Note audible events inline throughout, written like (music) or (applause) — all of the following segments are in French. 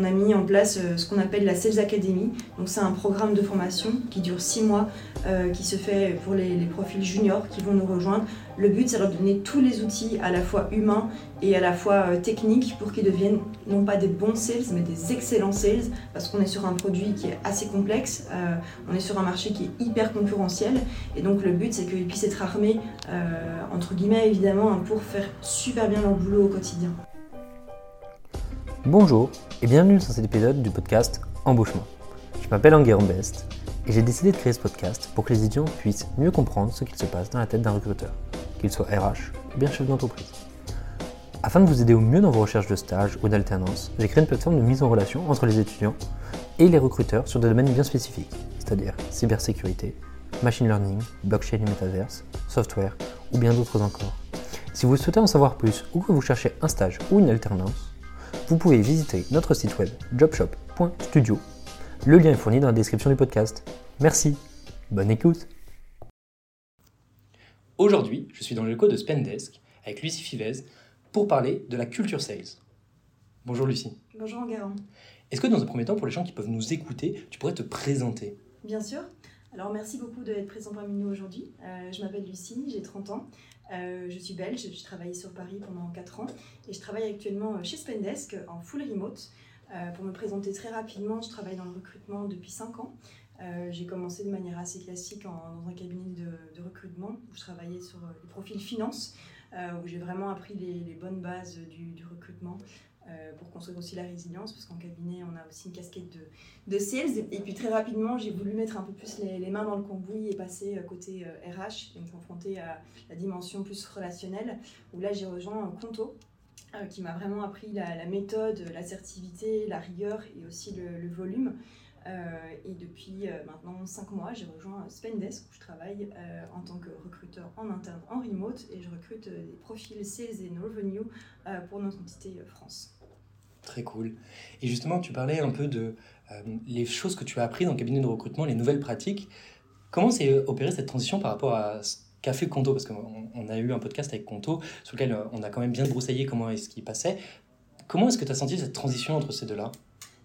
on a mis en place euh, ce qu'on appelle la Sales Academy. Donc c'est un programme de formation qui dure six mois, euh, qui se fait pour les, profils juniors qui vont nous rejoindre. Le but c'est de leur donner tous les outils à la fois humains et à la fois euh, techniques pour qu'ils deviennent non pas des bons sales mais des excellents sales parce qu'on est sur un produit qui est assez complexe, on est sur un marché qui est hyper concurrentiel et donc le but c'est qu'ils puissent être armés entre guillemets évidemment pour faire super bien leur boulot au quotidien. Bonjour et bienvenue dans cet épisode du podcast Embauchement. Je m'appelle Enguerrand Best et j'ai décidé de créer ce podcast pour que les étudiants puissent mieux comprendre ce qu'il se passe dans la tête d'un recruteur, qu'il soit RH ou bien chef d'entreprise. Afin de vous aider au mieux dans vos recherches de stage ou d'alternance, j'ai créé une plateforme de mise en relation entre les étudiants et les recruteurs sur des domaines bien spécifiques, c'est-à-dire cybersécurité, machine learning, blockchain et metaverse, software ou bien d'autres encore. Si vous souhaitez en savoir plus ou que vous cherchez un stage ou une alternance, vous pouvez visiter notre site web jobshop.studio. Le lien est fourni dans la description du podcast. Merci, bonne écoute. Aujourd'hui, je suis dans le locaux de Spendesk avec Lucie Fivez pour parler de la culture sales. Bonjour Lucie. Bonjour Enguerrand. Est-ce que dans un premier temps, pour les gens qui peuvent nous écouter, tu pourrais te présenter? Bien sûr. Alors merci beaucoup d'être présent parmi nous aujourd'hui. Euh, je m'appelle Lucie, j'ai 30 ans. Euh, je suis belge, j'ai travaillé sur Paris pendant 4 ans et je travaille actuellement chez Spendesk en full remote. Euh, pour me présenter très rapidement, je travaille dans le recrutement depuis 5 ans. j'ai commencé de manière assez classique dans un cabinet de, recrutement où je travaillais sur les profils finance, où j'ai vraiment appris les, bonnes bases du recrutement, euh, pour construire aussi la résilience, parce qu'en cabinet, on a aussi une casquette de, de sales. Et puis très rapidement, j'ai voulu mettre un peu plus les, mains dans le cambouis et passer euh, côté RH, euh, et me confronter à la dimension plus relationnelle, où là j'ai rejoint Conto, qui m'a vraiment appris la, méthode, l'assertivité, la rigueur et aussi le, volume. et depuis maintenant 5 mois, j'ai rejoint Spendesk où je travaille en tant que recruteur en interne en remote et je recrute des profils sales et revenue pour notre entité France. Très cool. Et justement, tu parlais un peu de euh, les choses que tu as apprises dans le cabinet de recrutement, les nouvelles pratiques. Comment s'est opérée cette transition par rapport à ce qu'a fait Conto? Parce qu'on a eu un podcast avec Conto sur lequel euh, on a quand même bien broussaillé comment est-ce qui passait. Comment est-ce que tu as senti cette transition entre ces deux-là?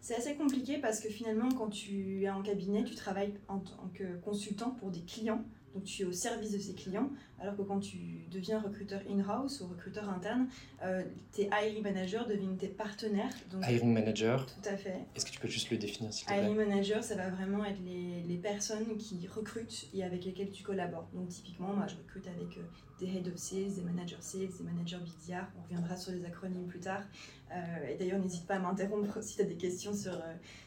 C'est assez compliqué parce que finalement, quand tu es en cabinet, tu travailles en tant que consultant pour des clients donc tu es au service de ces clients, alors que quand tu deviens recruteur in-house ou recruteur interne, euh, tes hiring managers deviennent tes partenaires. hiring manager Tout à fait. Est-ce que tu peux juste le définir s'il te plaît? Hiring manager, ça va vraiment être les, les, personnes qui recrutent et avec lesquelles tu collabores. Donc typiquement, moi je recrute avec euh, des head of sales, des managers sales, des managers BDR. On reviendra sur les acronymes plus tard. Euh, et d'ailleurs, n'hésite pas à m'interrompre (laughs) si tu as des questions sur,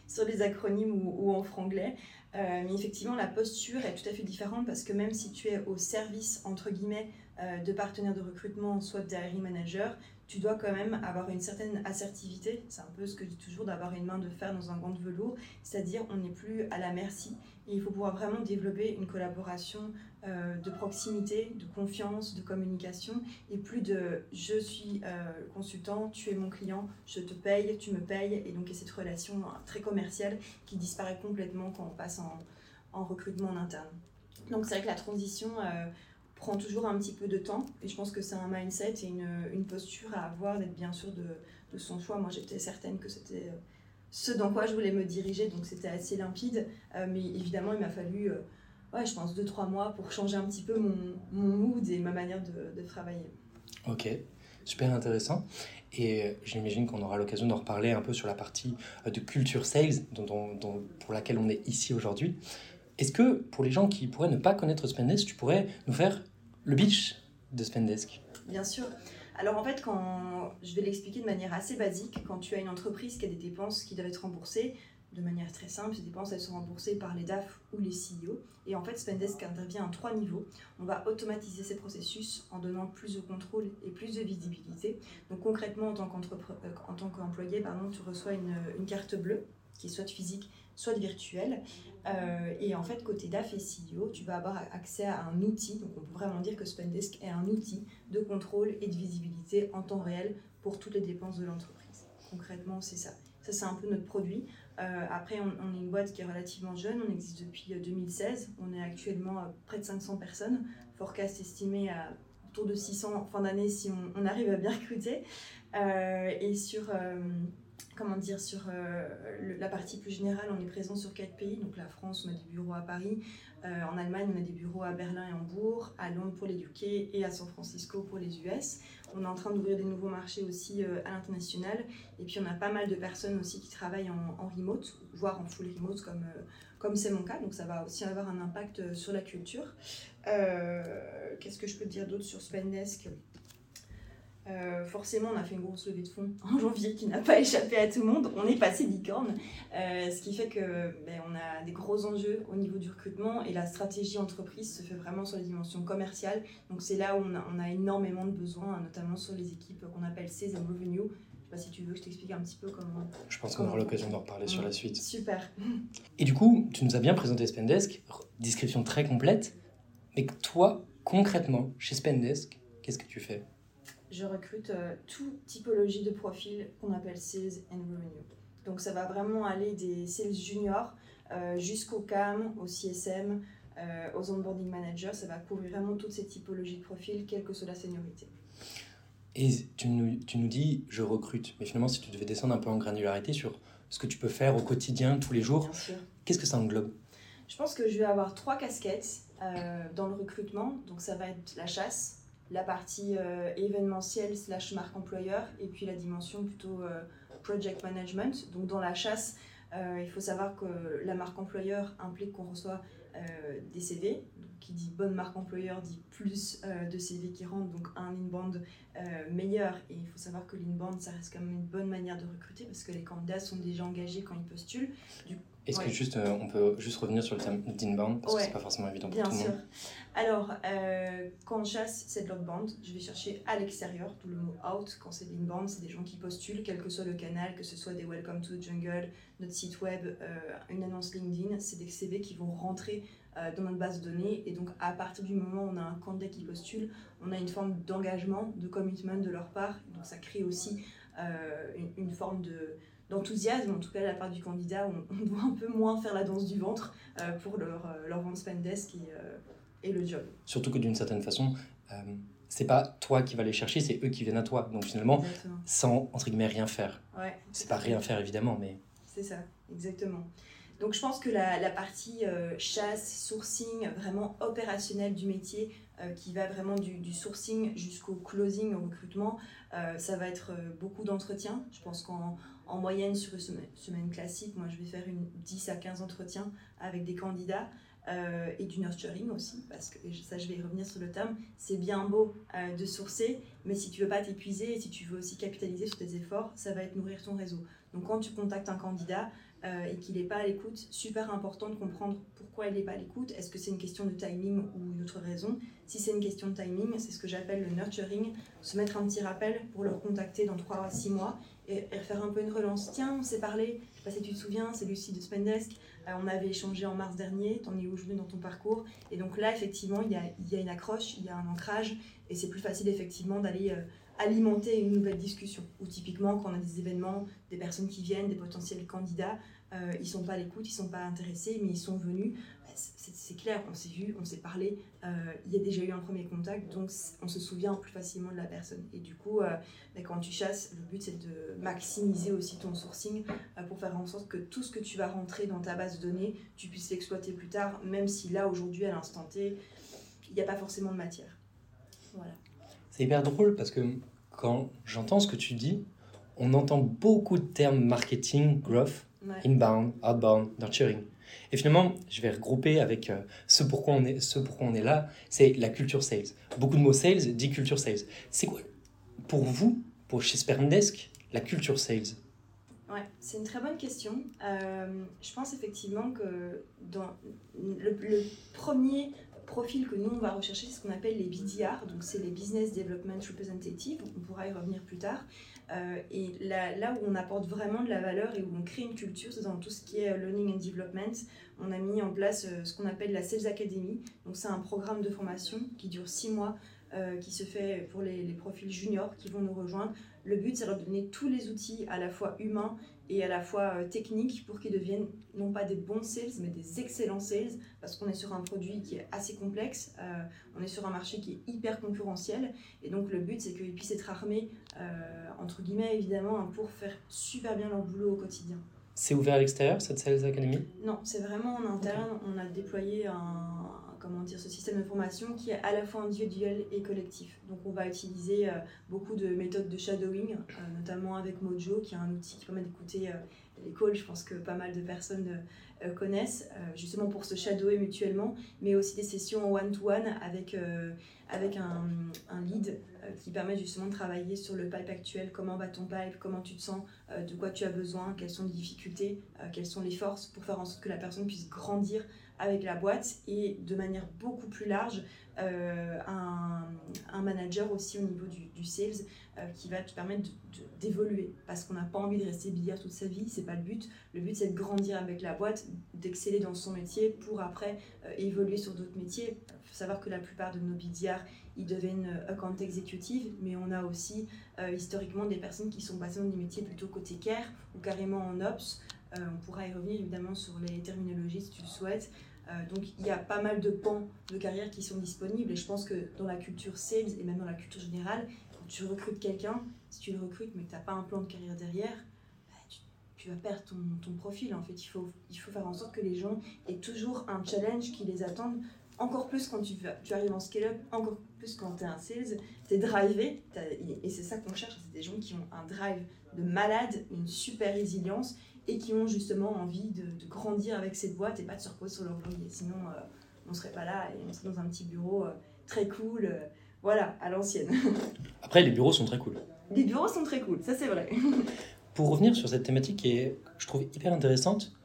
sur les acronymes ou, ou en franglais. Euh, mais effectivement, la posture est tout à fait différente parce que même si tu es au service, entre guillemets, euh, de partenaires de recrutement, soit de hiring manager, tu dois quand même avoir une certaine assertivité. C'est un peu ce que je dis toujours, d'avoir une main de fer dans un gant de velours. C'est-à-dire, on n'est plus à la merci. Et il faut pouvoir vraiment développer une collaboration euh, de proximité, de confiance, de communication, et plus de je suis euh, consultant, tu es mon client, je te paye, tu me payes, et donc cette relation très commerciale qui disparaît complètement quand on passe en, en recrutement en interne. Donc c'est vrai que la transition euh, prend toujours un petit peu de temps, et je pense que c'est un mindset et une, une posture à avoir, d'être bien sûr de, de son choix. Moi j'étais certaine que c'était ce dans quoi je voulais me diriger, donc c'était assez limpide, mais évidemment il m'a fallu ouais, je pense, deux, trois mois pour changer un petit peu mon, mon mood et ma manière de, de travailler. Ok, super intéressant. Et j'imagine qu'on aura l'occasion d'en reparler un peu sur la partie euh, de culture sales dont, dont, pour laquelle on est ici aujourd'hui. Est-ce que pour les gens qui pourraient ne pas connaître Spendesk, tu pourrais nous faire le pitch de Spendesk? Bien sûr. Alors en fait, quand je vais l'expliquer de manière assez basique, quand tu as une entreprise qui a des dépenses qui doivent être remboursées, de manière très simple. Ces dépenses, elles sont remboursées par les DAF ou les CEO. Et en fait, Spendesk intervient à trois niveaux. On va automatiser ces processus en donnant plus de contrôle et plus de visibilité. Donc concrètement, en tant euh, qu'employé, tu reçois une, carte bleue, qui est soit physique, soit virtuelle. Euh, et en fait, côté DAF et CEO, tu vas avoir accès à un outil. Donc on peut vraiment dire que Spendesk est un outil de contrôle et de visibilité en temps réel pour toutes les dépenses de l'entreprise. Concrètement, c'est ça. Ça, c'est un peu notre produit. Euh, après, on, est une boîte qui est relativement jeune, on existe depuis 2016, euh, on est actuellement à près de 500 personnes, forecast estimé à autour de 600 en fin d'année si on, arrive à bien recruter. Euh, et sur comment dire, sur la partie plus générale, on est présent sur quatre pays. Donc la France, on a des bureaux à Paris. en Allemagne, on a des bureaux à Berlin et Hambourg, à Londres pour les UK et à San Francisco pour les US. On est en train d'ouvrir des nouveaux marchés aussi à l'international. Et puis on a pas mal de personnes aussi qui travaillent en, remote, voire en full remote comme comme c'est mon cas, donc ça va aussi avoir un impact euh, sur la culture. Euh, qu'est-ce que je peux dire d'autre sur Spendesk? Euh, forcément, on a fait une grosse levée de fonds (laughs) en janvier qui n'a pas échappé à tout le monde. On est passé licorne, ce qui fait que ben, on a des gros enjeux au niveau du recrutement et la stratégie entreprise se fait vraiment sur les dimensions commerciales. Donc c'est là où on a, on a, énormément de besoins, notamment sur les équipes qu'on appelle Sales and Revenue, sais pas si tu veux que je t'explique un petit peu comment. Je pense qu'on aura l'occasion d'en reparler sur la suite. Super. Et du coup, tu nous as bien présenté Spendesk, description très complète. Mais toi, concrètement, chez Spendesk, qu'est-ce que tu fais? Je recrute euh, toute typologie de profil qu'on appelle Sales and Revenue. Donc ça va vraiment aller des sales juniors euh, jusqu'au CAM, au CSM, euh, aux onboarding managers. Ça va couvrir vraiment toutes ces typologies de profils, quelle que soit la seniorité. Et tu nous, tu nous dis, je recrute. Mais finalement, si tu devais descendre un peu en granularité sur ce que tu peux faire au quotidien, tous les jours, qu'est-ce que ça englobe? Je pense que je vais avoir trois casquettes dans le recrutement. Donc ça va être la chasse, la partie euh, événementielle slash marque employeur, et puis la dimension plutôt euh, project management. Donc dans la chasse, il faut savoir que la marque employeur implique qu'on reçoit des CV, qui dit bonne marque employeur dit plus euh, de CV qui rentrent, donc un inbound euh, meilleur. Et il faut savoir que l'inbound, ça reste quand même une bonne manière de recruter parce que les candidats sont déjà engagés quand ils postulent. Est-ce que juste, euh, on peut juste revenir sur le terme d'inbound? Parce que c'est pas forcément évident pour tout le monde. Alors, quand on chasse, c'est de l'outbound. Je vais chercher à l'extérieur, tout le mot out. Quand c'est de l'inbound, c'est des gens qui postulent, quel que soit le canal, que ce soit des Welcome to the Jungle, notre site web, une annonce LinkedIn. C'est des CV qui vont rentrer euh, dans notre base de données. Et donc, à partir du moment où on a un candidat qui postule, on a une forme d'engagement, de commitment de leur part. Donc, ça crée aussi euh, une, forme de d'enthousiasme, en tout cas de la part du candidat, on, on, doit un peu moins faire la danse du ventre euh, pour leur, leur vendre Spendesk et, et, le job. Surtout que d'une certaine façon, c'est pas toi qui vas les chercher, c'est eux qui viennent à toi. Donc finalement, sans entre guillemets rien faire. Ouais, c'est pas rien faire évidemment, mais. C'est ça, exactement. Donc je pense que la, partie euh, chasse, sourcing, vraiment opérationnelle du métier, euh, qui va vraiment du, sourcing jusqu'au closing, au recrutement, euh, ça va être beaucoup d'entretiens. Je pense qu'en en moyenne, sur une semaine, classique, moi je vais faire une 10 à 15 entretiens avec des candidats. et du nurturing aussi, parce que ça je vais y revenir sur le terme, c'est bien beau de sourcer, mais si tu veux pas t'épuiser et si tu veux aussi capitaliser sur tes efforts, ça va être nourrir ton réseau. Donc quand tu contactes un candidat, euh, et qu'il n'est pas à l'écoute, super important de comprendre pourquoi il n'est pas à l'écoute. Est-ce que c'est une question de timing ou une autre raison? Si c'est une question de timing, c'est ce que j'appelle le nurturing, se mettre un petit rappel pour le recontacter dans 3 à 6 mois et, faire un peu une relance. Tiens, on s'est parlé, je sais pas si tu te souviens, c'est Lucie de Spendesk, euh, on avait échangé en mars dernier, t'en es aujourd'hui dans ton parcours? Et donc là, effectivement, il y a, y a une accroche, il y a un ancrage et c'est plus facile effectivement d'aller... Euh, alimenter une nouvelle discussion. Ou typiquement, quand on a des événements, des personnes qui viennent, des potentiels candidats, euh, ils sont pas à l'écoute, ils sont pas intéressés, mais ils sont venus. C'est clair, on s'est vu, on s'est parlé, euh, il y a déjà eu un premier contact, donc on se souvient plus facilement de la personne. Et du coup, euh, bah, quand tu chasses, le but c'est de maximiser aussi ton sourcing euh, pour faire en sorte que tout ce que tu vas rentrer dans ta base de données, tu puisses l'exploiter plus tard, même si là, aujourd'hui, à l'instant T, il n'y a pas forcément de matière. Voilà. C'est hyper drôle parce que quand j'entends ce que tu dis, on entend beaucoup de termes marketing, growth, inbound, outbound, nurturing. Et finalement, je vais regrouper avec euh, ce, pourquoi on est, on est là, c'est la culture sales. Beaucoup de mots sales dit culture sales. C'est quoi, pour vous, pour chez Spermdesk, la culture sales? Ouais, c'est une très bonne question. Euh, je pense effectivement que dans le, le, premier profil que nous on va rechercher, c'est ce qu'on appelle les BDR, donc c'est les Business Development Representatives, on pourra y revenir plus tard. Euh, et là, là, où on apporte vraiment de la valeur et où on crée une culture, c'est dans tout ce qui est euh, learning and development. On a mis en place euh, ce qu'on appelle la Sales Academy. Donc c'est un programme de formation qui dure six mois, qui se fait pour les, les, profils juniors qui vont nous rejoindre. Le but, c'est de leur donner tous les outils à la fois humains et à la fois euh, techniques pour qu'ils deviennent non pas des bons sales, mais des excellents sales, parce qu'on est sur un produit qui est assez complexe, euh, on est sur un marché qui est hyper concurrentiel, et donc le but c'est qu'ils puissent être armés, euh, entre guillemets évidemment, hein, pour faire super bien leur boulot au quotidien. C'est ouvert à l'extérieur, cette Sales Academy? Non, c'est vraiment en interne. On a déployé un, comment dire, ce système de formation qui est à la fois individuel et collectif. Donc on va utiliser beaucoup de méthodes de shadowing, notamment avec Mojo, qui est un outil qui permet d'écouter les calls, je pense que pas mal de personnes euh, connaissent, euh, justement pour se shadower mutuellement, mais aussi des sessions one-to-one avec, euh, avec un lead qui permet justement de travailler sur le pipe actuel, comment va ton pipe, comment tu te sens, de quoi tu as besoin, quelles sont les difficultés, quelles sont les forces? Pour faire en sorte que la personne puisse grandir avec la boîte et de manière beaucoup plus large, un, un, manager aussi au niveau du, sales qui va te permettre d'évoluer parce qu'on n'a pas envie de rester billard toute sa vie, c'est pas le but. Le but c'est de grandir avec la boîte, d'exceller dans son métier pour après euh, évoluer sur d'autres métiers. Il faut savoir que la plupart de nos bidiards, ils deviennent euh, account exécutive, mais on a aussi euh, historiquement des personnes qui sont passées dans des métiers plutôt côté care ou carrément en ops. on pourra y revenir évidemment sur les terminologies si tu le souhaites. Donc il y a pas mal de pans de carrière qui sont disponibles et je pense que dans la culture sales et même dans la culture générale, quand tu recrutes quelqu'un, si tu le recrutes mais que tu n'as pas un plan de carrière derrière, tu vas perdre ton, ton, profil. En fait, il faut, il faut faire en sorte que les gens aient toujours un challenge qui les attende. Encore plus quand tu, tu arrives en scale-up, encore plus quand tu es un sales, tu es drivé. Et c'est ça qu'on cherche, c'est des gens qui ont un drive de malade, une super résilience et qui ont justement envie de, grandir avec cette boîte et pas de se reposer sur leur laurier. Sinon, euh, on serait pas là et on serait dans un petit bureau euh, très cool. Euh, voilà, à l'ancienne. (laughs) Après, les bureaux sont très cool. Les bureaux sont très cool, ça c'est vrai. Pour revenir sur cette thématique qui est, je trouve, hyper intéressante,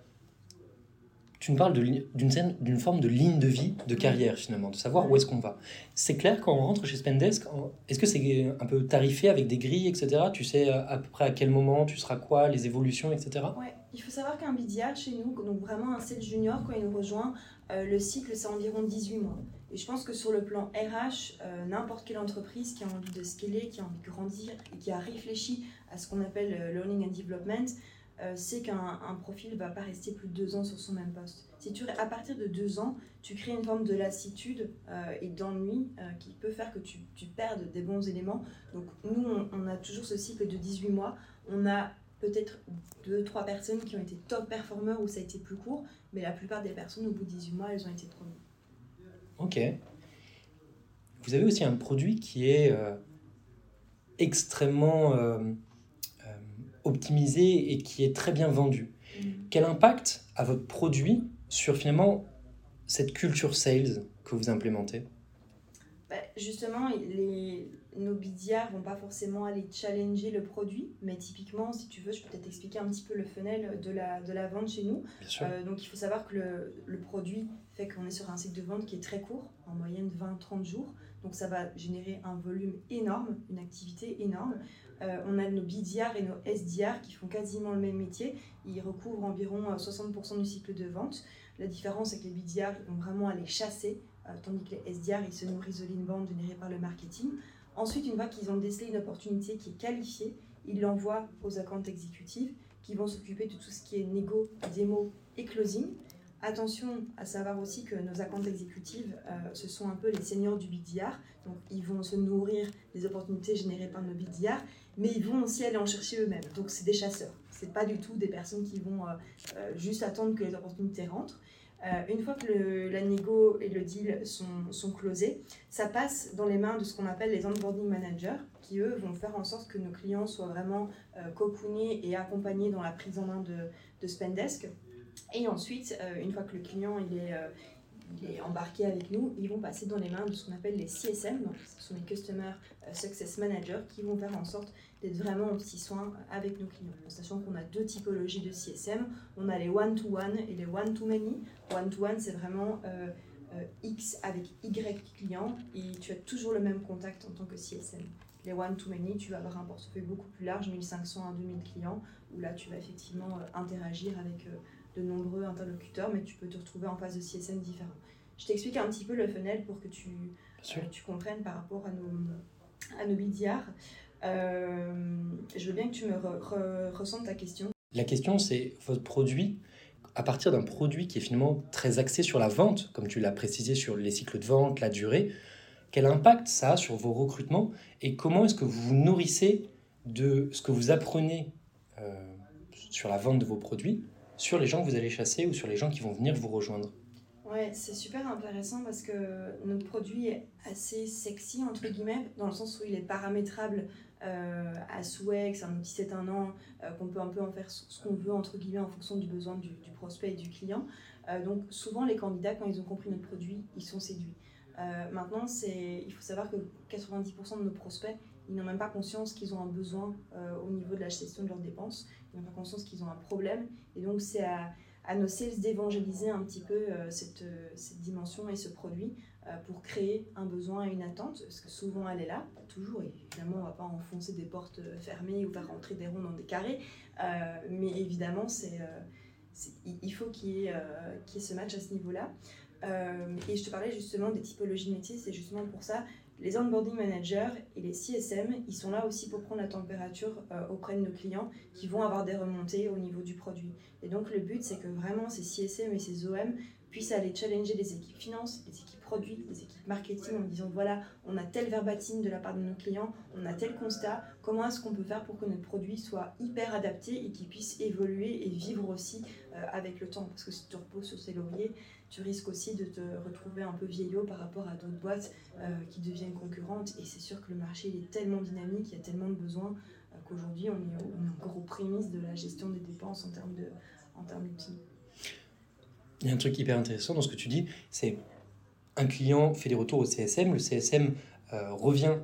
tu me parles d'une forme de ligne de vie, de carrière finalement, de savoir où est-ce qu'on va. C'est clair quand on rentre chez Spendesk, est-ce que c'est un peu tarifé avec des grilles, etc. Tu sais à peu près à quel moment tu seras quoi, les évolutions, etc. Ouais, il faut savoir qu'un BDR chez nous, donc vraiment un sales junior, quand il nous rejoint, euh, le cycle c'est environ 18 mois. Et je pense que sur le plan RH, euh, n'importe quelle entreprise qui a envie de scaler, qui a envie de grandir et qui a réfléchi à ce qu'on appelle euh, learning and development, euh, c'est qu'un profil ne va pas rester plus de deux ans sur son même poste. Si tu, à partir de deux ans, tu crées une forme de lassitude et d'ennui qui peut faire que tu, tu, perdes des bons éléments. Donc nous, on, on, a toujours ce cycle de 18 mois. On a peut-être deux, trois personnes qui ont été top performeurs où ça a été plus court, mais la plupart des personnes, au bout de 18 mois, elles ont été promues. Ok. Vous avez aussi un produit qui est euh, extrêmement euh, euh, optimisé et qui est très bien vendu. Mm. Quel impact a votre produit sur finalement cette culture sales que vous implémentez? Bah, Justement, les, nos bidiards vont pas forcément aller challenger le produit, mais typiquement, si tu veux, je peux peut-être expliquer un petit peu le funnel de la, de la vente chez nous. donc il faut savoir que le, le produit fait qu'on est sur un cycle de vente qui est très court, en moyenne 20-30 jours. Donc ça va générer un volume énorme, une activité énorme. Euh, on a nos BDR et nos SDR qui font quasiment le même métier. Ils recouvrent environ 60% euh, du cycle de vente. La différence, c'est que les BDR ils vont vraiment aller chasser, euh, tandis que les SDR ils se nourrissent de l'inbound généré par le marketing. Ensuite, une fois qu'ils ont décelé une opportunité qui est qualifiée, ils l'envoient aux accounts exécutifs qui vont s'occuper de tout ce qui est négo, démo et closing. Attention à savoir aussi que nos accounts exécutives, euh, ce sont un peu les seniors du BDR. Donc, ils vont se nourrir des opportunités générées par nos BDR, mais ils vont aussi aller en chercher eux-mêmes. Donc, c'est des chasseurs. Ce pas du tout des personnes qui vont euh, euh, juste attendre que les opportunités rentrent. une fois que le, et le deal sont, sont, closés, ça passe dans les mains de ce qu'on appelle les onboarding managers, qui eux vont faire en sorte que nos clients soient vraiment cocoonés et accompagnés dans la prise en main de, de Spendesk. Et ensuite, euh, une fois que le client il est, euh, il est, embarqué avec nous, ils vont passer dans les mains de ce qu'on appelle les CSM, donc ce sont les Customer euh, Success Managers, qui vont faire en sorte d'être vraiment en petit soin avec nos clients. Sachant qu'on a deux typologies de CSM, on a les one-to-one et les one-to-many. One-to-one, c'est vraiment X avec Y client et tu as toujours le même contact en tant que CSM. Les one-to-many, tu vas avoir un portefeuille beaucoup plus large, 1500 à 2000 clients, où là tu vas effectivement interagir avec de nombreux interlocuteurs, mais tu peux te retrouver en face de CSM différents. Je t'explique un petit peu le funnel pour que tu, euh, tu comprennes par rapport à nos, à nos BDR. Euh, je veux bien que tu me re, ta question. La question, c'est votre produit, à partir d'un produit qui est finalement très axé sur la vente, comme tu l'as précisé sur les cycles de vente, la durée, quel impact ça a sur vos recrutements et comment est-ce que vous vous nourrissez de ce que vous apprenez euh, sur la vente de vos produits, sur les gens que vous allez chasser ou sur les gens qui vont venir vous rejoindre Ouais, c'est super intéressant parce que notre produit est assez sexy, entre guillemets, dans le sens où il est paramétrable euh, à souhait, que c'est un outil c'est un an, euh, qu'on peut un peu en faire ce qu'on veut, entre guillemets, en fonction du besoin du, prospect et du client. donc souvent, les candidats, quand ils ont compris notre produit, ils sont séduits. maintenant, il faut savoir que 90% de nos prospects, ils n'ont même pas conscience qu'ils ont un besoin euh, au niveau de la gestion de leurs dépenses, ils n'ont pas conscience qu'ils ont un problème. Et donc, c'est à, nos sales d'évangéliser un petit peu euh, cette, euh, cette, dimension et ce produit pour créer un besoin et une attente, parce que souvent elle est là, pas toujours, évidemment, on ne va pas enfoncer des portes fermées ou faire rentrer des ronds dans des carrés, mais évidemment, c'est, il faut qu'il y, ait, y ait ce match à ce niveau-là. et je te parlais justement des typologies de métiers, c'est justement pour ça les onboarding managers et les CSM, ils sont là aussi pour prendre la température euh, auprès de nos clients qui vont avoir des remontées au niveau du produit. Et donc le but, c'est que vraiment ces CSM et ces OM puissent aller challenger les équipes finance, les équipes produits, les équipes marketing en disant voilà, on a tel verbatim de la part de nos clients, on a tel constat, comment est-ce qu'on peut faire pour que notre produit soit hyper adapté et qu'il puisse évoluer et vivre aussi euh, avec le temps? Parce que si tu reposes sur ces lauriers, tu risques aussi de te retrouver un peu vieillot par rapport à d'autres boîtes euh, qui deviennent concurrentes. Et c'est sûr que le marché est tellement dynamique, il y a tellement de besoins euh, qu'aujourd'hui on est, on est encore aux prémices de la gestion des dépenses en termes de en termes d'outils. Il y a un truc hyper intéressant dans ce que tu dis, c'est un client fait des retours au CSM, le CSM euh, revient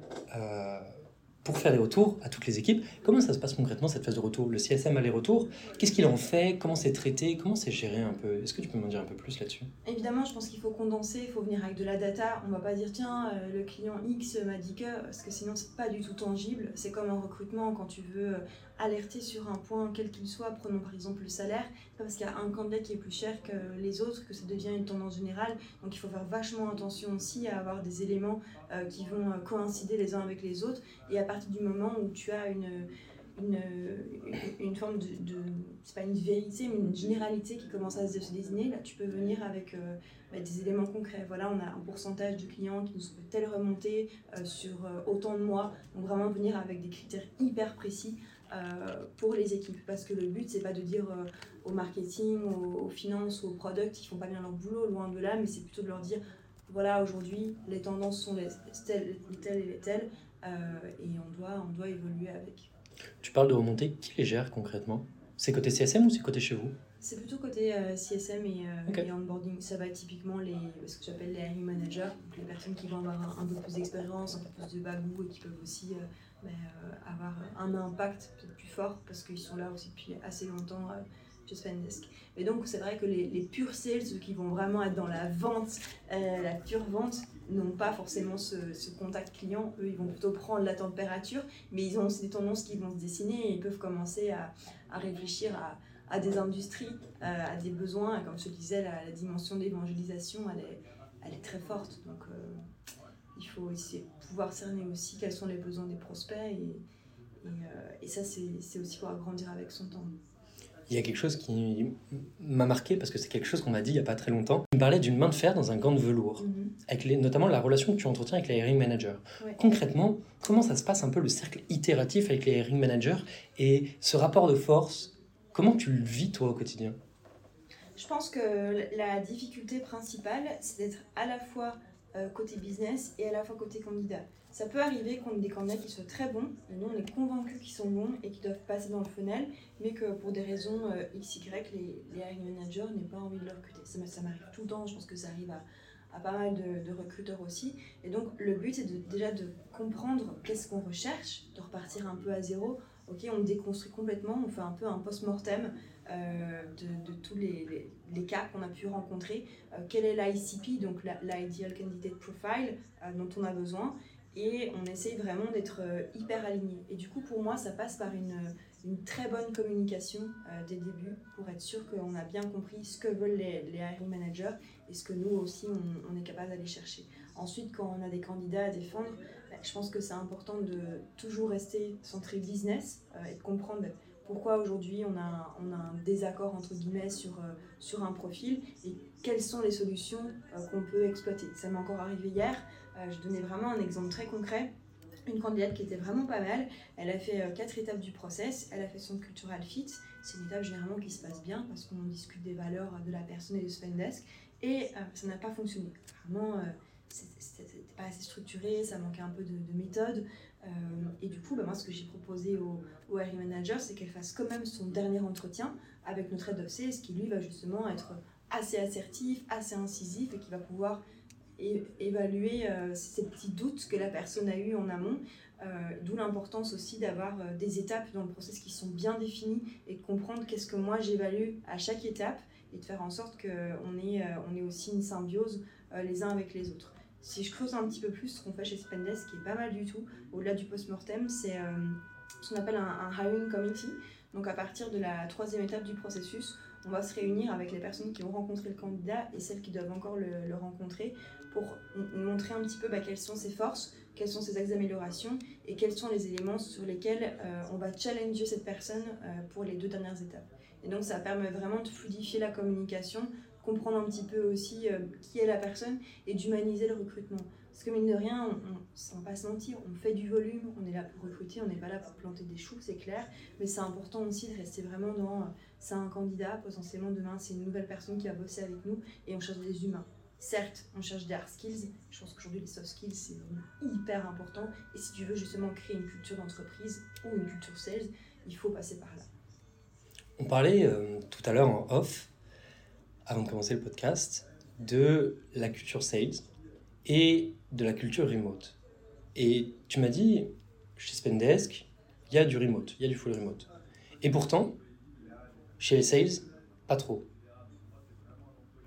pour faire les retours à toutes les équipes. Comment ça se passe concrètement cette phase de retour Le CSM a les retours Qu'est-ce qu'il en fait? Comment c'est traité? Comment c'est géré un peu? Est-ce que tu peux m'en dire un peu plus là-dessus? Évidemment, je pense qu'il faut condenser, il faut venir avec de la data. On va pas dire tiens, euh, le client X m'a dit que, parce que sinon c'est pas du tout tangible. C'est comme un recrutement quand tu veux euh, alerter sur un point quel qu'il soit. Prenons par exemple le salaire, parce qu'il y a un candidat qui est plus cher que les autres que ça devient une tendance générale. Donc il faut faire vachement attention aussi à avoir des éléments euh, qui vont coïncider les uns avec les autres et à partir du moment où tu as une, une, forme de, c'est pas une vérité, mais une généralité qui commence à se désigner, là tu peux venir avec euh, bah, des éléments concrets. Voilà, on a un pourcentage de clients qui nous ont telle remontée euh, sur euh, autant de mois. Donc vraiment venir avec des critères hyper précis pour les équipes. Parce que le but, c'est pas de dire au marketing, aux, finances ou aux products, ils font pas bien leur boulot, loin de là, mais c'est plutôt de leur dire voilà, aujourd'hui, les tendances sont les, telles, telles et les telles. Euh, et on doit, on doit évoluer avec. Tu parles de remontée, qui les gère concrètement? C'est côté CSM ou c'est côté chez vous? C'est plutôt côté euh, CSM euh, et, onboarding. Ça va être typiquement les, ce que j'appelle les hiring managers, donc les personnes qui vont avoir un, peu plus d'expérience, un peu plus de bagou et qui peuvent aussi ben, avoir un impact peut-être plus fort parce qu'ils sont là aussi depuis assez longtemps mais donc, c'est vrai que les, les purs sales, ceux qui vont vraiment être dans la vente, euh, la pure vente, n'ont pas forcément ce, contact client. Eux, ils vont plutôt prendre la température, mais ils ont aussi des tendances qui vont se dessiner et ils peuvent commencer à, réfléchir à, des industries, euh, à des besoins. comme je te disais, la, dimension d'évangélisation, elle est, elle est très forte. Donc, euh, il faut essayer pouvoir cerner aussi quels sont les besoins des prospects. Et, et, et ça, c'est aussi pour agrandir avec son temps il y a quelque chose qui m'a marqué parce que c'est quelque chose qu'on m'a dit il n'y a pas très longtemps. Il me parlait d'une main de fer dans un gant de velours, mhm. avec les, notamment la relation que tu entretiens avec les hiring managers. Concrètement, comment ça se passe un peu le cercle itératif avec les hiring managers et ce rapport de force Comment tu le vis toi au quotidien? Je pense que la difficulté principale, c'est d'être à la fois euh, côté business et à la fois côté candidat. Ça peut arriver qu'on ait des candidats qui soient très bons, et nous on est convaincus qu'ils sont bons et qu'ils doivent passer dans le funnel, mais que pour des raisons euh, XY, les, les hiring managers n'aient pas envie de le recruter. Ça, ça m'arrive tout le temps, je pense que ça arrive à, pas mal de, recruteurs aussi. Et donc le but c'est déjà de comprendre qu'est-ce qu'on recherche, de repartir un peu à zéro. Ok, on déconstruit complètement, on fait un peu un post-mortem euh, de, tous les, les, cas qu'on a pu rencontrer. Euh, quel est l'ICP, donc l'Ideal Candidate Profile, dont on a besoin et on essaye vraiment d'être euh, hyper aligné. Et du coup, pour moi, ça passe par une, une très bonne communication euh, des débuts pour être sûr qu'on a bien compris ce que veulent les, les hiring managers et ce que nous aussi, on, est capable d'aller chercher. Ensuite, quand on a des candidats à défendre, bah, je pense que c'est important de toujours rester centré business euh, et de comprendre pourquoi aujourd'hui on a, un désaccord entre guillemets sur, sur un profil et quelles sont les solutions qu'on peut exploiter. Ça m'est encore arrivé hier, je donnais vraiment un exemple très concret une candidate qui était vraiment pas mal. Elle a fait quatre étapes du process. Elle a fait son cultural fit. C'est une étape généralement qui se passe bien parce qu'on discute des valeurs de la personne et de Spendesk. Et ça n'a pas fonctionné. Vraiment, c'était pas assez structuré, ça manquait un peu de, méthode. Euh, et du coup, bah, moi, ce que j'ai proposé au, au Manager, c'est qu'elle fasse quand même son dernier entretien avec notre head of qui lui va justement être assez assertif, assez incisif et qui va pouvoir évaluer euh, ces petits doutes que la personne a eu en amont. Euh, d'où l'importance aussi d'avoir des étapes dans le process qui sont bien définies et de comprendre qu'est-ce que moi j'évalue à chaque étape et de faire en sorte qu'on ait, on ait aussi une symbiose les uns avec les autres. Si je creuse un petit peu plus ce qu'on fait chez Spendesk, qui est pas mal du tout, au-delà du post-mortem, c'est euh, ce qu'on appelle un, hiring committee. Donc à partir de la troisième étape du processus, on va se réunir avec les personnes qui ont rencontré le candidat et celles qui doivent encore le, rencontrer pour montrer un petit peu bah, quelles sont ses forces, quels sont ses axes d'amélioration et quels sont les éléments sur lesquels euh, on va challenger cette personne euh, pour les deux dernières étapes. Et donc ça permet vraiment de fluidifier la communication, comprendre un petit peu aussi euh, qui est la personne et d'humaniser le recrutement. Parce que mine de rien, on, on, va pas se mentir, on fait du volume, on est là pour recruter, on n'est pas là pour planter des choux, c'est clair. Mais c'est important aussi de rester vraiment dans, euh, c'est un candidat, potentiellement demain c'est une nouvelle personne qui va bosser avec nous et on cherche des humains. Certes, on cherche des hard skills, je pense qu'aujourd'hui les soft skills c'est hyper important. Et si tu veux justement créer une culture d'entreprise ou une culture sales, il faut passer par là. On parlait euh, tout à l'heure en off avant de commencer le podcast, de la culture sales et de la culture remote. Et tu m'as dit, chez Spendesk, il y a du remote, il y a du full remote. Et pourtant, chez les sales, pas trop.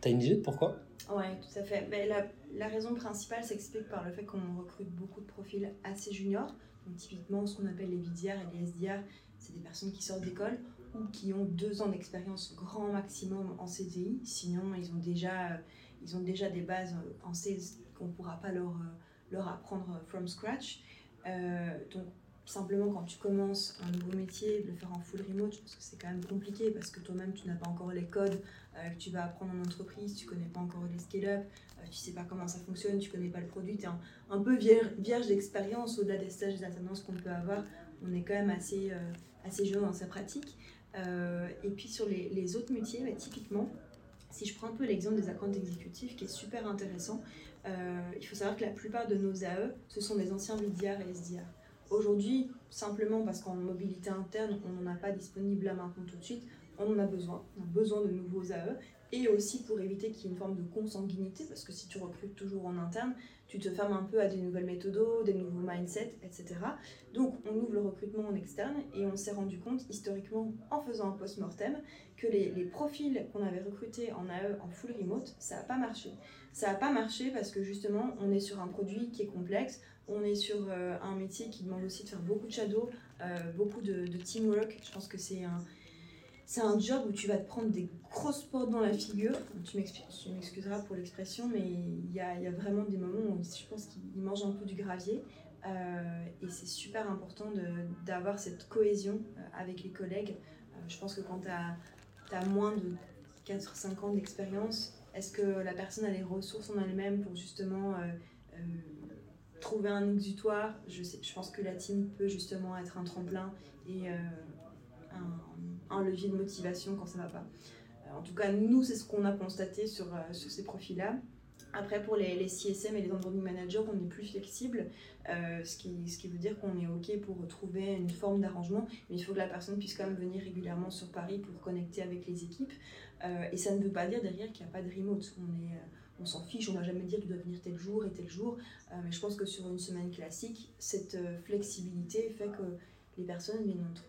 T'as une idée de pourquoi? Ouais, tout à fait. Mais la, la raison principale s'explique par le fait qu'on recrute beaucoup de profils assez juniors. Donc, typiquement, ce qu'on appelle les VDR et les SDR, c'est des personnes qui sortent d'école ou qui ont deux ans d'expérience grand maximum en CDI. Sinon, ils ont déjà, ils ont déjà des bases en sales qu'on ne pourra pas leur, leur apprendre from scratch. Euh, donc, simplement, quand tu commences un nouveau métier, de le faire en full remote, je pense que c'est quand même compliqué parce que toi-même, tu n'as pas encore les codes euh, que tu vas apprendre en entreprise, tu connais pas encore les scale-up, euh, tu sais pas comment ça fonctionne, tu connais pas le produit, tu es un, peu vierge, d'expérience au-delà des stages des alternances qu'on peut avoir. On est quand même assez, assez jeune dans sa pratique. Euh, et puis sur les, autres métiers, bah, typiquement, si je prends un peu l'exemple des accounts exécutifs, qui est super intéressant, euh, il faut savoir que la plupart de nos AE, ce sont des anciens VDR et SDR. Aujourd'hui, simplement parce qu'en mobilité interne, on n'en a pas disponible là maintenant tout de suite, on en a besoin. On a besoin de nouveaux AE et aussi pour éviter qu'il y ait une forme de consanguinité, parce que si tu recrutes toujours en interne, tu te fermes un peu à des nouvelles méthodes, des nouveaux mindsets, etc. Donc on ouvre le recrutement en externe et on s'est rendu compte historiquement en faisant un post-mortem que les, profils qu'on avait recrutés en AE en full remote, ça n'a pas marché. Ça n'a pas marché parce que justement on est sur un produit qui est complexe, on est sur euh, un métier qui demande aussi de faire beaucoup de shadow, euh, beaucoup de teamwork. Je pense que c'est un c'est un job où tu vas te prendre des grosses portes dans la figure. Tu m'excuseras pour l'expression, mais il y a, y a, vraiment des moments où je pense qu'il mange un peu du gravier. Euh, et c'est super important d'avoir cette cohésion euh, avec les collègues. Euh, je pense que quand tu as, moins de 4-5 ans d'expérience, est-ce que la personne a les ressources en elle-même pour justement trouver un exutoire? Je, je pense que la team peut justement être un tremplin et un, levier de motivation quand ça va pas. Euh, en tout cas, nous, c'est ce qu'on a constaté sur, euh, sur ces profils-là. Après, pour les, les, CSM et les onboarding managers, on est plus flexible, euh, ce, qui, ce qui veut dire qu'on est OK pour trouver une forme d'arrangement, mais il faut que la personne puisse quand même venir régulièrement sur Paris pour connecter avec les équipes. et ça ne veut pas dire derrière qu'il n'y a pas de remote. On est on s'en fiche, on va jamais dire qu'il doit venir tel jour et tel jour. mais je pense que sur une semaine classique, cette flexibilité fait que les personnes viennent entre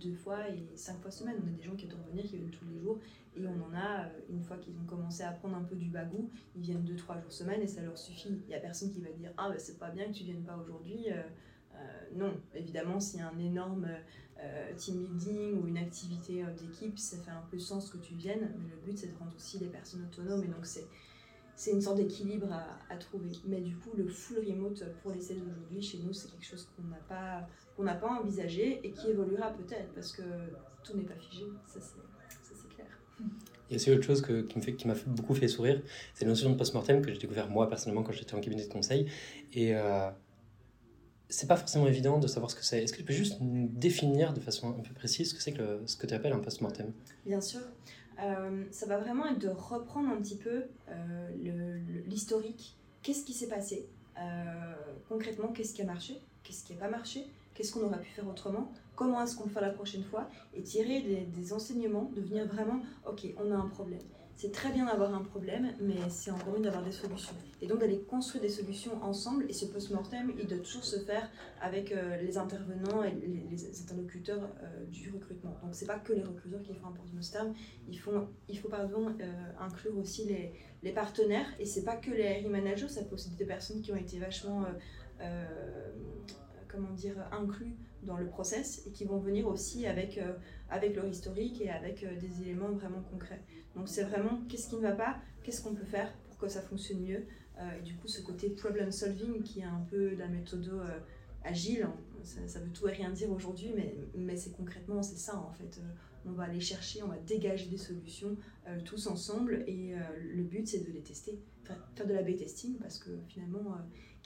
deux fois et cinq fois semaine. On a des gens qui doivent venir, qui viennent tous les jours, et on en a, euh, une fois qu'ils ont commencé à prendre un peu du bagou, ils viennent deux, trois jours semaine et ça leur suffit. Il n'y a personne qui va dire Ah, bah, c'est pas bien que tu viennes pas aujourd'hui. Euh, euh, non, évidemment, s'il y a un énorme team building ou une activité d'équipe, ça fait un peu sens que tu viennes, mais le but c'est de rendre aussi les personnes autonomes, et donc c'est c'est une sorte d'équilibre à, trouver. Mais du coup, le full remote pour les sales aujourd'hui, chez nous, c'est quelque chose qu'on n'a pas, qu'on n'a pas envisagé et qui évoluera peut-être parce que tout n'est pas figé. Ça, c'est clair. Il y a aussi autre chose que, qui, me fait, qui m'a beaucoup fait sourire, c'est la notion de post-mortem que j'ai découvert moi personnellement quand j'étais en cabinet de conseil. Et euh, c'est pas forcément évident de savoir ce que c'est. Est-ce que tu peux juste définir de façon un peu précise ce que c'est que ce que tu appelles un post-mortem? Bien sûr. Euh, ça va vraiment être de reprendre un petit peu euh, l'historique. Qu'est-ce qui s'est passé euh, Concrètement, qu'est-ce qui a marché? Qu'est-ce qui n'a pas marché? Qu'est-ce qu'on aurait pu faire autrement? Comment est-ce qu'on le fait la prochaine fois? Et tirer des, des enseignements, devenir vraiment, ok, on a un problème c'est très bien d'avoir un problème, mais c'est encore mieux d'avoir des solutions. Et donc d'aller construire des solutions ensemble, et ce post-mortem, il doit toujours se faire avec euh, les intervenants et les, interlocuteurs euh, du recrutement. Donc c'est pas que les recruteurs qui font un post-mortem, il faut, il faut pardon, euh, inclure aussi les, les partenaires, et c'est pas que les RI managers, ça peut aussi des personnes qui ont été vachement comment dire, inclus dans le process et qui vont venir aussi avec, avec leur historique et avec des éléments vraiment concrets. Donc c'est vraiment qu'est-ce qui ne va pas, qu'est-ce qu'on peut faire pour que ça fonctionne mieux? Euh, et du coup, ce côté problem solving qui est un peu la méthode euh, agile, hein, ça, veut tout et rien dire aujourd'hui, mais, c'est concrètement, c'est ça en fait. Euh, on va aller chercher, on va dégager des solutions tous ensemble et le but c'est de les tester, faire, de la B-testing parce que finalement,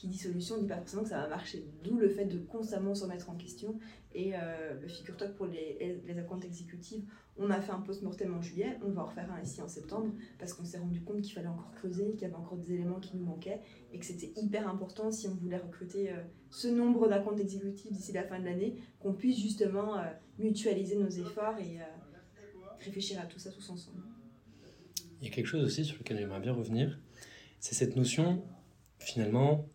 qui dit solution ne dit pas forcément que ça va marcher. D'où le fait de constamment se remettre en question. Et euh, figure-toi pour les, les accounts exécutives, on a fait un post-mortem en juillet, on va en refaire un ici en septembre, parce qu'on s'est rendu compte qu'il fallait encore creuser, qu'il y avait encore des éléments qui nous manquaient, et que c'était hyper important si on voulait recruter euh, ce nombre d'accounts exécutifs d'ici la fin de l'année, qu'on puisse justement euh, mutualiser nos efforts et euh, réfléchir à tout ça tous ensemble. Il y a quelque chose aussi sur lequel j'aimerais bien revenir, c'est cette notion, finalement,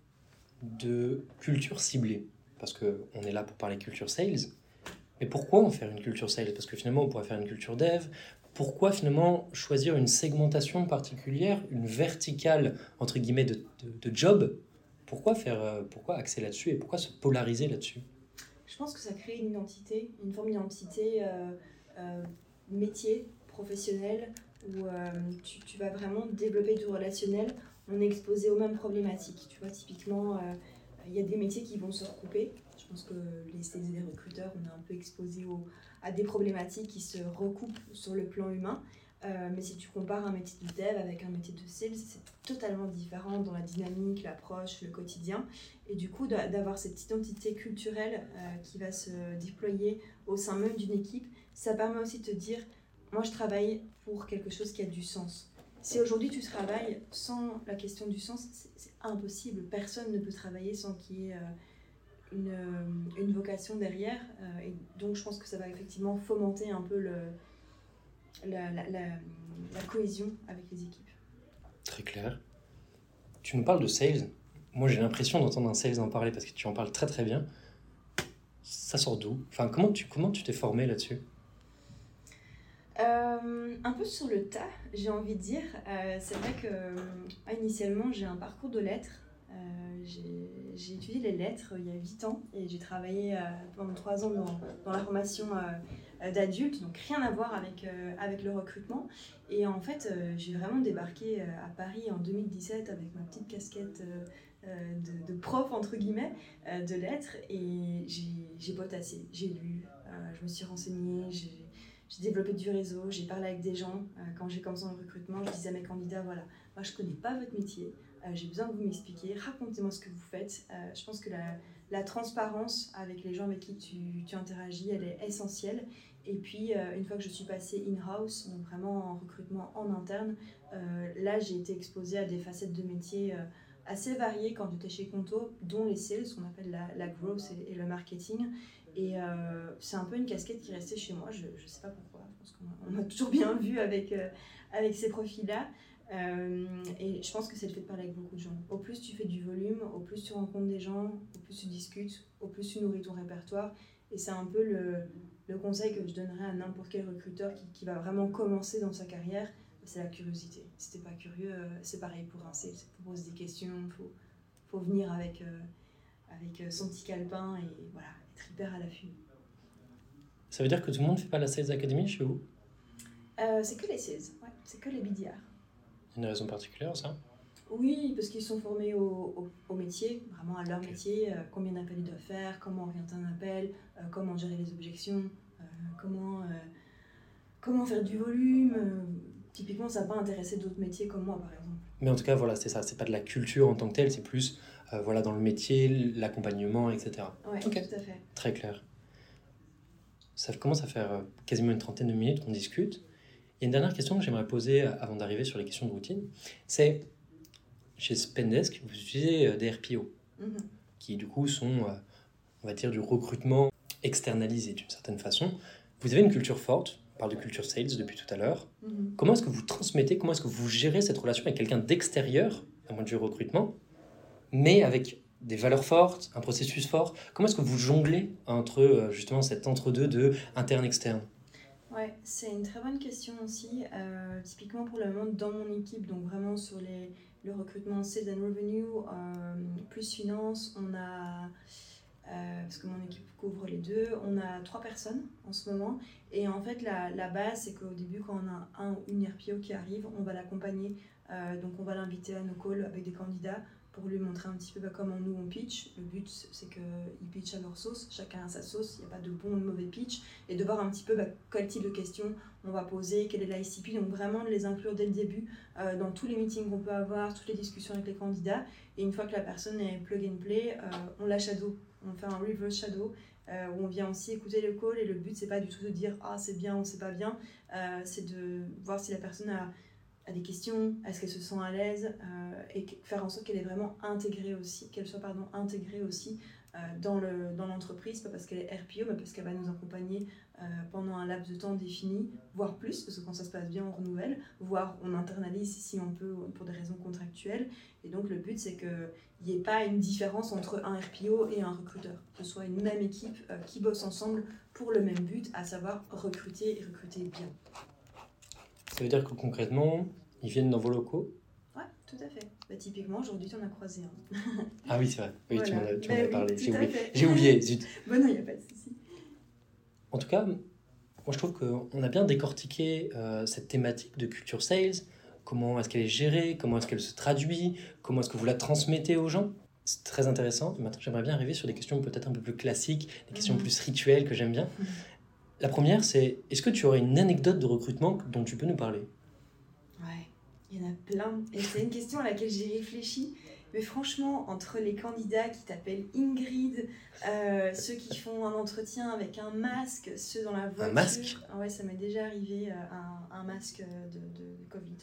de culture ciblée. Parce qu'on est là pour parler culture sales. Mais pourquoi en faire une culture sales? Parce que finalement, on pourrait faire une culture dev. Pourquoi finalement choisir une segmentation particulière, une verticale, entre guillemets, de, de, job? Pourquoi, faire, euh, pourquoi axer là-dessus et pourquoi se polariser là-dessus? Je pense que ça crée une identité, une forme d'identité euh, euh, métier, professionnel, où tu, tu, vas vraiment développer du relationnel on est exposé aux mêmes problématiques. Tu vois, typiquement, il y a des métiers qui vont se recouper. Je pense que les et les recruteurs, on est un peu exposé à des problématiques qui se recoupent sur le plan humain. Euh, mais si tu compares un métier de dev avec un métier de sales, c'est totalement différent dans la dynamique, l'approche, le quotidien. Et du coup, d'avoir cette identité culturelle euh, qui va se déployer au sein même d'une équipe, ça permet aussi de te dire, moi je travaille pour quelque chose qui a du sens. Si aujourd'hui tu travailles sans la question du sens, c'est impossible. Personne ne peut travailler sans qu'il y ait euh, une, euh, une, vocation derrière. Euh, et donc je pense que ça va effectivement fomenter un peu le, la, la, la, cohésion avec les équipes. Très clair. Tu nous parles de sales. Moi j'ai l'impression d'entendre un sales en parler parce que tu en parles très très bien. Ça sort d'où? Enfin, comment tu comment tu t'es formé là-dessus? Euh, un peu sur le tas, j'ai envie de dire. Euh, c'est vrai que euh, initialement, j'ai un parcours de lettres. j'ai étudié les lettres il y a 8 ans et j'ai travaillé pendant 3 ans dans, dans la formation d'adultes, donc rien à voir avec, avec le recrutement. Et en fait, j'ai vraiment débarqué à Paris en 2017 avec ma petite casquette. De, de, prof entre guillemets de lettres et j'ai potassé, j'ai lu, je me suis renseignée, j'ai j'ai développé du réseau, j'ai parlé avec des gens. Euh, quand j'ai commencé le recrutement, je disais à mes candidats, voilà, moi je connais pas votre métier, euh, j'ai besoin que vous m'expliquiez, racontez-moi ce que vous faites. Euh, je pense que la, la, transparence avec les gens avec qui tu, tu interagis, elle est essentielle. Et puis, une fois que je suis passée in-house, donc vraiment en recrutement en interne, là j'ai été exposée à des facettes de métier assez variées quand j'étais chez Conto, dont les sales, ce qu'on appelle la, la growth et, le marketing. Et euh, c'est un peu une casquette qui restait chez moi, je ne sais pas pourquoi, je pense qu'on m'a toujours bien (laughs) vu avec, euh, avec ces profils-là. Euh, et je pense que c'est le fait de parler avec beaucoup de gens. Au plus tu fais du volume, au plus tu rencontres des gens, au plus tu discutes, au plus tu nourris ton répertoire. Et c'est un peu le, le, conseil que je donnerais à n'importe quel recruteur qui, qui, va vraiment commencer dans sa carrière, c'est la curiosité. Si t'es pas curieux, c'est pareil pour un sales. Faut poser des questions, faut, faut venir avec, avec son petit calepin et voilà, hyper à l'affût. Ça veut dire que tout le monde ne fait pas la Sales Academy chez vous? Euh, C'est que les sales, ouais. c'est que les BDR. Une raison particulière, ça? Oui, parce qu'ils sont formés au, au, métier, vraiment à leur métier, combien d'appels ils doivent faire, comment orienter un appel, comment gérer les objections, comment, comment faire du volume. typiquement, ça n'a pas intéressé d'autres métiers comme moi, par exemple. Mais en tout cas, voilà, c'est ça. C'est pas de la culture en tant que telle, c'est plus euh, voilà, dans le métier, l'accompagnement, etc. Oui, tout à fait. Très clair. Ça commence à faire euh, quasiment une trentaine de minutes qu'on discute. Il y a une dernière question que j'aimerais poser euh, avant d'arriver sur les questions de routine. C'est, chez Spendesk, vous utilisez des RPO, mhm. qui du coup sont, on va dire, du recrutement externalisé d'une certaine façon. Vous avez une culture forte, on parle de culture sales depuis tout à l'heure. Mhm. Comment est-ce que vous transmettez, comment est-ce que vous gérez cette relation avec quelqu'un d'extérieur, à moins du recrutement, mais avec des valeurs fortes, un processus fort. Comment est-ce que vous jonglez entre euh, justement cet entre-deux de interne-externe Ouais, c'est une très bonne question aussi. Euh, typiquement pour le moment, dans mon équipe, donc vraiment sur les, le recrutement Sales and Revenue, euh, plus finance, on a, parce que mon équipe couvre les deux, on a trois personnes en ce moment. Et en fait, la, la base, c'est qu'au début, quand on a un ou une RPO qui arrive, on va l'accompagner. donc on va l'inviter à nos calls avec des candidats pour lui montrer un petit peu bah, comment nous on pitch. Le but c'est qu'ils pitchent à leur sauce, chacun a sa sauce, il n'y a pas de bon ou de mauvais pitch, et de voir un petit peu bah, quel type de questions on va poser, quelle est l'ICP, donc vraiment de les inclure dès le début euh, dans tous les meetings qu'on peut avoir, toutes les discussions avec les candidats, et une fois que la personne est plug and play, euh, on la shadow, on fait un reverse shadow, euh, où on vient aussi écouter le call, et le but c'est pas du tout de dire ah c'est bien ou c'est pas bien, c'est de voir si la personne a à des questions, est-ce qu'elle se sent à l'aise euh, et faire en sorte qu'elle est vraiment intégrée aussi, qu'elle soit pardon intégrée aussi euh, dans le dans l'entreprise, pas parce qu'elle est RPO, mais parce qu'elle va nous accompagner euh, pendant un laps de temps défini, voire plus, parce que quand ça se passe bien, on renouvelle, voire on internalise si on peut pour des raisons contractuelles. Et donc le but c'est qu'il n'y ait pas une différence entre un RPO et un recruteur, que ce soit une même équipe qui bosse ensemble pour le même but, à savoir recruter et recruter bien. Ça veut dire que concrètement, ils viennent dans vos locaux Ouais, tout à fait. Bah, typiquement, aujourd'hui, tu en as croisé un. ah oui, c'est vrai. Oui, tu m'en as, tu bah parlé. J'ai oublié. J'ai oublié. Zut. (laughs) bon, non, il n'y a pas de souci. En tout cas, moi, je trouve qu'on a bien décortiqué euh, cette thématique de culture sales. Comment est-ce qu'elle est gérée? Comment est-ce qu'elle se traduit? Comment est-ce que vous la transmettez aux gens? C'est très intéressant. Maintenant, j'aimerais bien arriver sur des questions peut-être un peu plus classiques, des questions mhm. plus rituelles que j'aime bien. (laughs) La première, c'est est-ce que tu aurais une anecdote de recrutement dont tu peux nous parler? Ouais, il y en a plein. Et c'est une question à laquelle j'ai réfléchi. Mais franchement, entre les candidats qui t'appellent Ingrid, euh, ceux qui font un entretien avec un masque, ceux dans la voiture. Un masque Ouais, ça m'est déjà arrivé, euh, un, un, masque de, de Covid.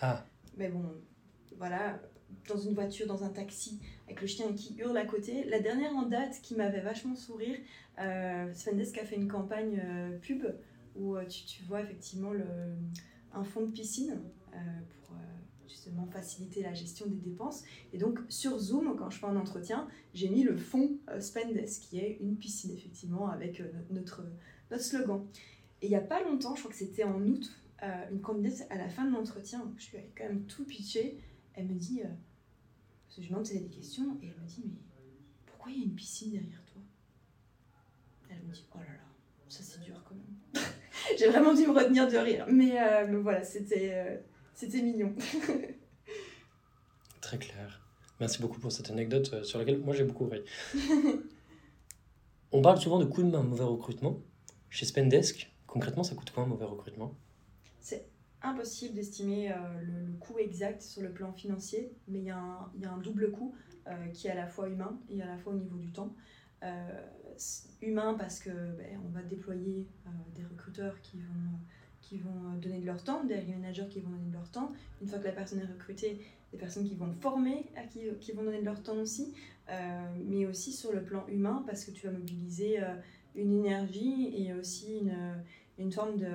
ah. Mais bon, voilà, dans une voiture, dans un taxi, avec le chien qui hurle à côté. La dernière en date qui m'avait vachement sourire, euh, a fait une campagne euh, pub où euh, tu, vois effectivement le, un fond de piscine euh, pour justement faciliter la gestion des dépenses. Et donc sur Zoom, quand je fais un entretien, j'ai mis le fond Spendesk, qui est une piscine effectivement avec notre, notre slogan. Et il n'y a pas longtemps, je crois que c'était en août, une candidate à la fin de l'entretien, je lui avais quand même tout pitché, elle me dit, parce que je me demande si elle a des questions, et elle me dit, mais pourquoi il y a une piscine derrière elle me dit Oh là là, ça c'est dur quand même. (laughs) J'ai vraiment dû me retenir de rire. Mais, euh, voilà, c'était euh, c'était mignon. (laughs) Très clair. Merci beaucoup pour cette anecdote euh, sur laquelle moi j'ai beaucoup ri. (laughs) On parle souvent de coût de main, mauvais recrutement. Chez Spendesk, concrètement, ça coûte quoi un mauvais recrutement? C'est impossible d'estimer le, coût exact sur le plan financier, mais il y, y, a un double coût qui est à la fois humain et à la fois au niveau du temps. Euh, humain parce que ben, on va déployer euh, des recruteurs qui vont vont donner de leur temps, des managers qui vont donner de leur temps. Une fois que la personne est recrutée, des personnes qui vont former, à qui, qui vont donner de leur temps aussi, euh, mais aussi sur le plan humain parce que tu vas mobiliser une énergie et aussi une, une forme de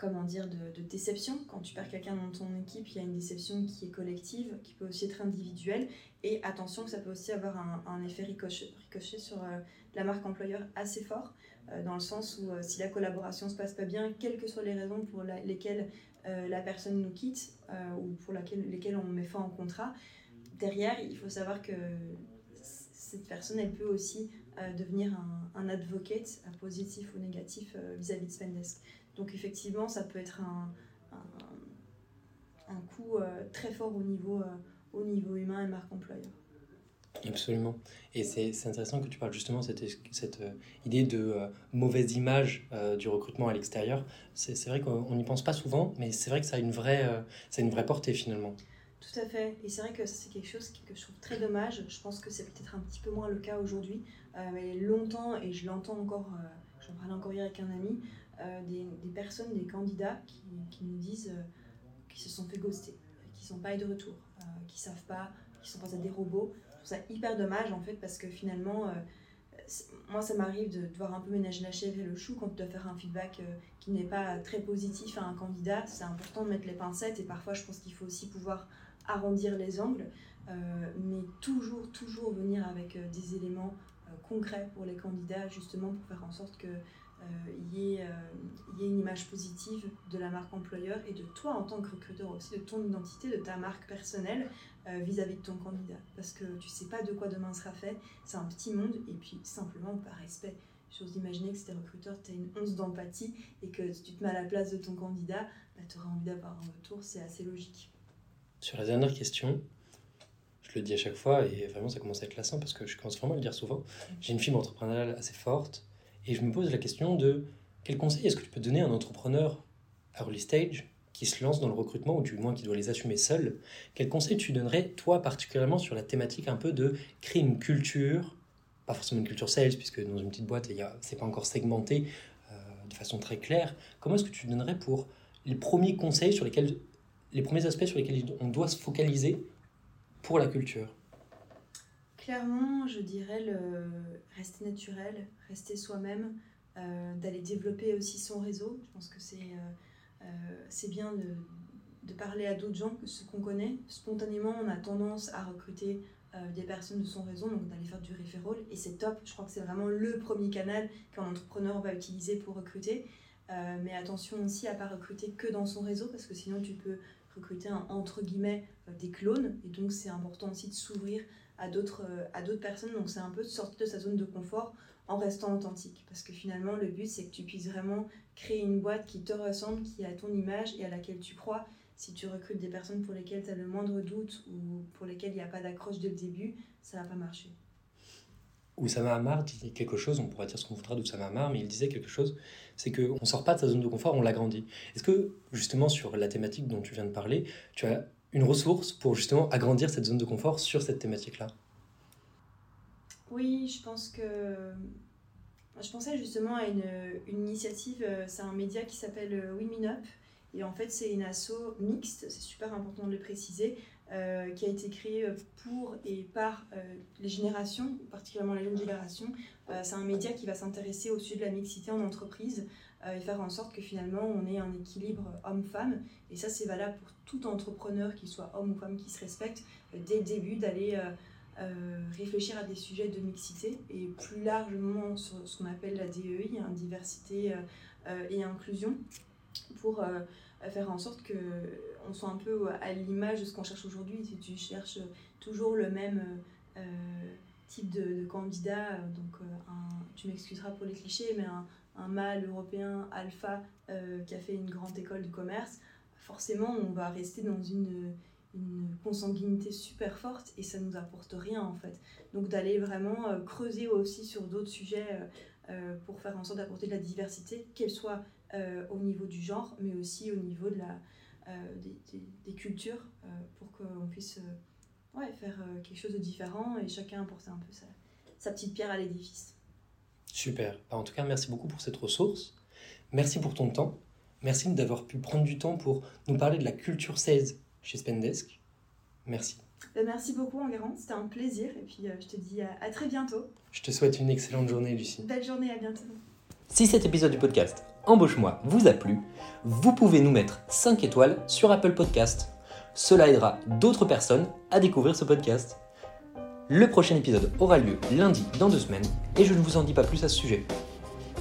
comment dire, de, déception. Quand tu perds quelqu'un dans ton équipe, il y a une déception qui est collective, qui peut aussi être individuelle. Et attention que ça peut aussi avoir un, effet ricochet, sur euh, la marque employeur assez fort, euh, dans le sens où euh, si la collaboration se passe pas bien, quelles que soient les raisons pour lesquelles la personne nous quitte ou pour laquelle, lesquelles on met fin au contrat, derrière, il faut savoir que cette personne, elle peut aussi devenir un, un advocate, positif ou négatif vis-à-vis -vis de Spendesk. Donc effectivement, ça peut être un, un coup très fort au niveau, au niveau humain et marque employeur. Absolument. Et c'est intéressant que tu parles justement de cette, cette euh, idée de euh, mauvaise image euh, du recrutement à l'extérieur. C'est vrai qu'on n'y pense pas souvent, mais c'est vrai que ça a une vraie, ça a une vraie portée finalement. Tout à fait. Et c'est vrai que c'est quelque chose que je trouve très dommage. Je pense que c'est peut-être un petit peu moins le cas aujourd'hui. mais longtemps, et je l'entends encore, j'en parlais encore hier avec un ami, des, des, personnes, des candidats qui, qui nous disent qu'ils se sont fait ghoster, qu'ils sont pas de retour, qu'ils savent pas, qu'ils sont pas à des robots trouve ça hyper dommage en fait parce que finalement, euh, moi ça m'arrive de devoir un peu ménager la chèvre et le chou quand tu dois faire un feedback euh, qui n'est pas très positif à un candidat. C'est important de mettre les pincettes et parfois je pense qu'il faut aussi pouvoir arrondir les angles, euh, mais toujours, toujours venir avec des éléments concrets pour les candidats justement pour faire en sorte que il y, ait une image positive de la marque employeur et de toi en tant que recruteur aussi, de ton identité, de ta marque personnelle, euh, vis-à-vis de ton candidat. Parce que tu sais pas de quoi demain sera fait, c'est un petit monde, et puis simplement par respect. J'ose imaginer que si tu es recruteur, tu as une once d'empathie, et que si tu te mets à la place de ton candidat, bah, tu auras envie d'avoir un retour, c'est assez logique. Sur la dernière question, je le dis à chaque fois, et vraiment ça commence à être lassant, parce que je commence vraiment à le dire souvent, j'ai une fibre entrepreneuriale assez forte, et je me pose la question de quel conseil est-ce que tu peux donner à un entrepreneur early stage qui se lance dans le recrutement, ou du moins qui doit les assumer seul, quel conseil tu donnerais, toi particulièrement, sur la thématique un peu de créer une culture, pas forcément une culture sales, puisque dans une petite boîte, c'est pas encore segmenté euh, de façon très claire. Comment est-ce que tu donnerais pour les premiers conseils sur lesquels, les premiers aspects sur lesquels on doit se focaliser pour la culture Clairement, je dirais le rester naturel, rester soi-même, euh, d'aller développer aussi son réseau. Je pense que c'est euh, euh, c'est bien de, de, parler à d'autres gens que ceux qu'on connaît. Spontanément, on a tendance à recruter des personnes de son réseau, donc d'aller faire du referral, et c'est top. Je crois que c'est vraiment le premier canal qu'un entrepreneur va utiliser pour recruter. Mais attention aussi à pas recruter que dans son réseau, parce que sinon tu peux recruter un, entre guillemets des clones, et donc c'est important aussi de s'ouvrir à d'autres à d'autres personnes. Donc c'est un peu de sortir de sa zone de confort en restant authentique. Parce que finalement, le but, c'est que tu puisses vraiment créer une boîte qui te ressemble, qui a ton image et à laquelle tu crois. Si tu recrutes des personnes pour lesquelles tu as le moindre doute ou pour lesquelles il n'y a pas d'accroche dès le début, ça va pas marcher. Oussama Hamar dit quelque chose, on pourrait dire ce qu'on voudra d'Oussama Hamar, mais il disait quelque chose, c'est qu'on ne sort pas de sa zone de confort, on l'agrandit. Est-ce que, justement, sur la thématique dont tu viens de parler, tu as une ressource pour justement agrandir cette zone de confort sur cette thématique-là? Oui, je pense que. Je pensais justement à une, initiative, euh, c'est un média qui s'appelle euh, Women Up. Et en fait, c'est une asso mixte, c'est super important de le préciser, euh, qui a été créée pour et par les générations, particulièrement les jeunes générations. c'est un média qui va s'intéresser au sujet de la mixité en entreprise et faire en sorte que finalement on ait un équilibre homme-femme. Et ça, c'est valable pour tout entrepreneur, qu'il soit homme ou femme, qui se respecte, dès le début d'aller euh, réfléchir à des sujets de mixité et plus largement sur ce qu'on appelle la DEI, hein, diversité euh, euh, et inclusion, pour faire en sorte qu'on soit un peu à l'image de ce qu'on cherche aujourd'hui. Si tu cherches toujours le même type de, candidat, donc tu m'excuseras pour les clichés, mais un, un mâle européen alpha qui a fait une grande école de commerce, forcément on va rester dans une consanguinité super forte et ça nous apporte rien en fait. Donc d'aller vraiment euh, creuser aussi sur d'autres sujets euh, euh, pour faire en sorte d'apporter de la diversité, qu'elle soit au niveau du genre, mais aussi au niveau de la, des, des, cultures, pour qu'on puisse ouais, faire quelque chose de différent et chacun apporter un peu sa, sa petite pierre à l'édifice. Super. Bah, en tout cas, merci beaucoup pour cette ressource. Merci pour ton temps. Merci d'avoir pu prendre du temps pour nous parler de la culture 16 chez Spendesk. Merci. Ben, merci beaucoup Enguerrand, c'était un plaisir et puis euh, je te dis à, très bientôt. Je te souhaite une excellente journée Lucie. Belle journée, à bientôt. Si cet épisode du podcast Embauche-moi vous a plu, vous pouvez nous mettre 5 étoiles sur Apple Podcast. Cela aidera d'autres personnes à découvrir ce podcast. Le prochain épisode aura lieu lundi dans deux semaines et je ne vous en dis pas plus à ce sujet.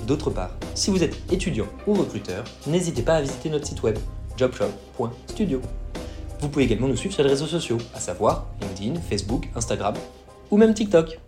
D'autre part, si vous êtes étudiant ou recruteur, n'hésitez pas à visiter notre site web jobshop.studio. Vous pouvez également nous suivre sur les réseaux sociaux, à savoir LinkedIn, Facebook, Instagram ou même TikTok.